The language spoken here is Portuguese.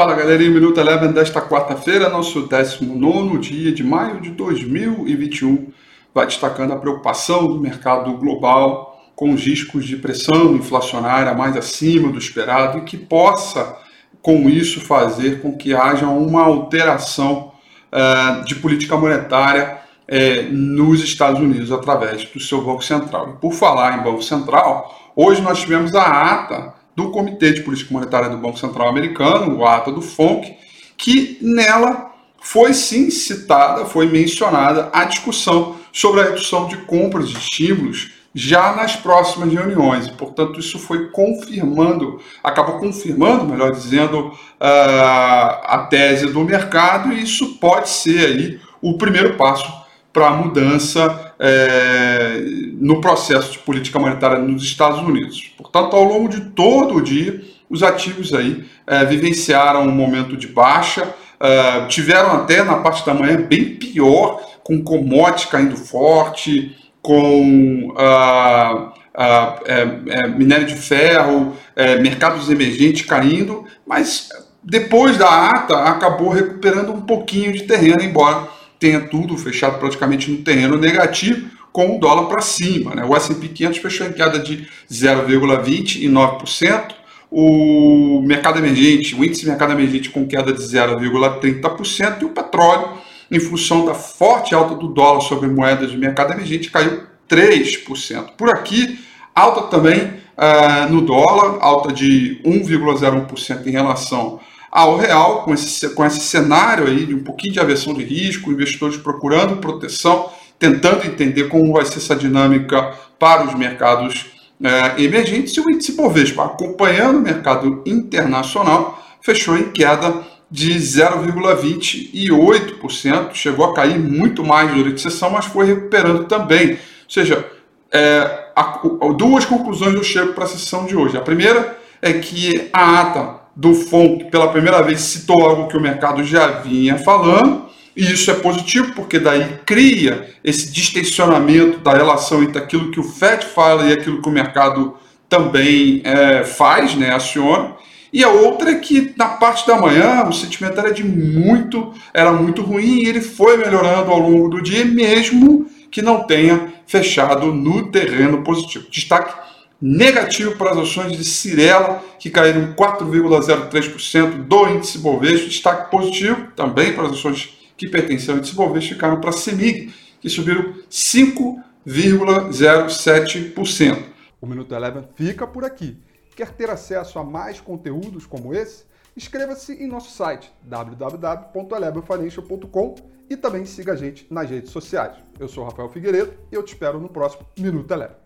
Fala galerinha, Minuto Eleven desta quarta-feira, nosso 19 dia de maio de 2021, vai destacando a preocupação do mercado global com os riscos de pressão inflacionária mais acima do esperado e que possa, com isso, fazer com que haja uma alteração uh, de política monetária uh, nos Estados Unidos através do seu Banco Central. E por falar em Banco Central, hoje nós tivemos a ata do Comitê de Política Monetária do Banco Central Americano, o ata do FONC, que nela foi sim citada, foi mencionada a discussão sobre a redução de compras de estímulos já nas próximas reuniões. Portanto, isso foi confirmando, acabou confirmando, melhor dizendo, uh, a tese do mercado, e isso pode ser aí o primeiro passo para a mudança é, no processo de política monetária nos Estados Unidos. Portanto, ao longo de todo o dia, os ativos aí é, vivenciaram um momento de baixa, é, tiveram até na parte da manhã bem pior, com commodities caindo forte, com ah, ah, é, é, minério de ferro, é, mercados emergentes caindo, mas depois da ata acabou recuperando um pouquinho de terreno, embora tenha tudo fechado praticamente no terreno negativo, com o dólar para cima. Né? O S&P 500 fechou em queda de 0,29%, o mercado emergente, o índice mercado emergente com queda de 0,30% e o petróleo, em função da forte alta do dólar sobre moedas de mercado emergente, caiu 3%. Por aqui, alta também uh, no dólar, alta de 1,01% em relação ao real, com esse, com esse cenário aí de um pouquinho de aversão de risco, investidores procurando proteção, tentando entender como vai ser essa dinâmica para os mercados é, emergentes, e o índice Bovespa, acompanhando o mercado internacional, fechou em queda de 0,28%, chegou a cair muito mais durante a sessão, mas foi recuperando também. Ou seja, é, a, duas conclusões eu chego para a sessão de hoje. A primeira é que a ata do FONC pela primeira vez citou algo que o mercado já vinha falando, e isso é positivo porque daí cria esse distensionamento da relação entre aquilo que o FED fala e aquilo que o mercado também é, faz, né, aciona. E a outra é que na parte da manhã o sentimento era de muito, era muito ruim e ele foi melhorando ao longo do dia, mesmo que não tenha fechado no terreno positivo. Destaque negativo para as ações de Cirela, que caíram 4,03% do índice Bovespa. Destaque positivo também para as ações que pertencem ao Bovespa, ficaram para a CEMIG, que subiram 5,07%. O Minuto Eleven fica por aqui. Quer ter acesso a mais conteúdos como esse? Inscreva-se em nosso site www.elevenfinancial.com e também siga a gente nas redes sociais. Eu sou Rafael Figueiredo e eu te espero no próximo Minuto Eleven.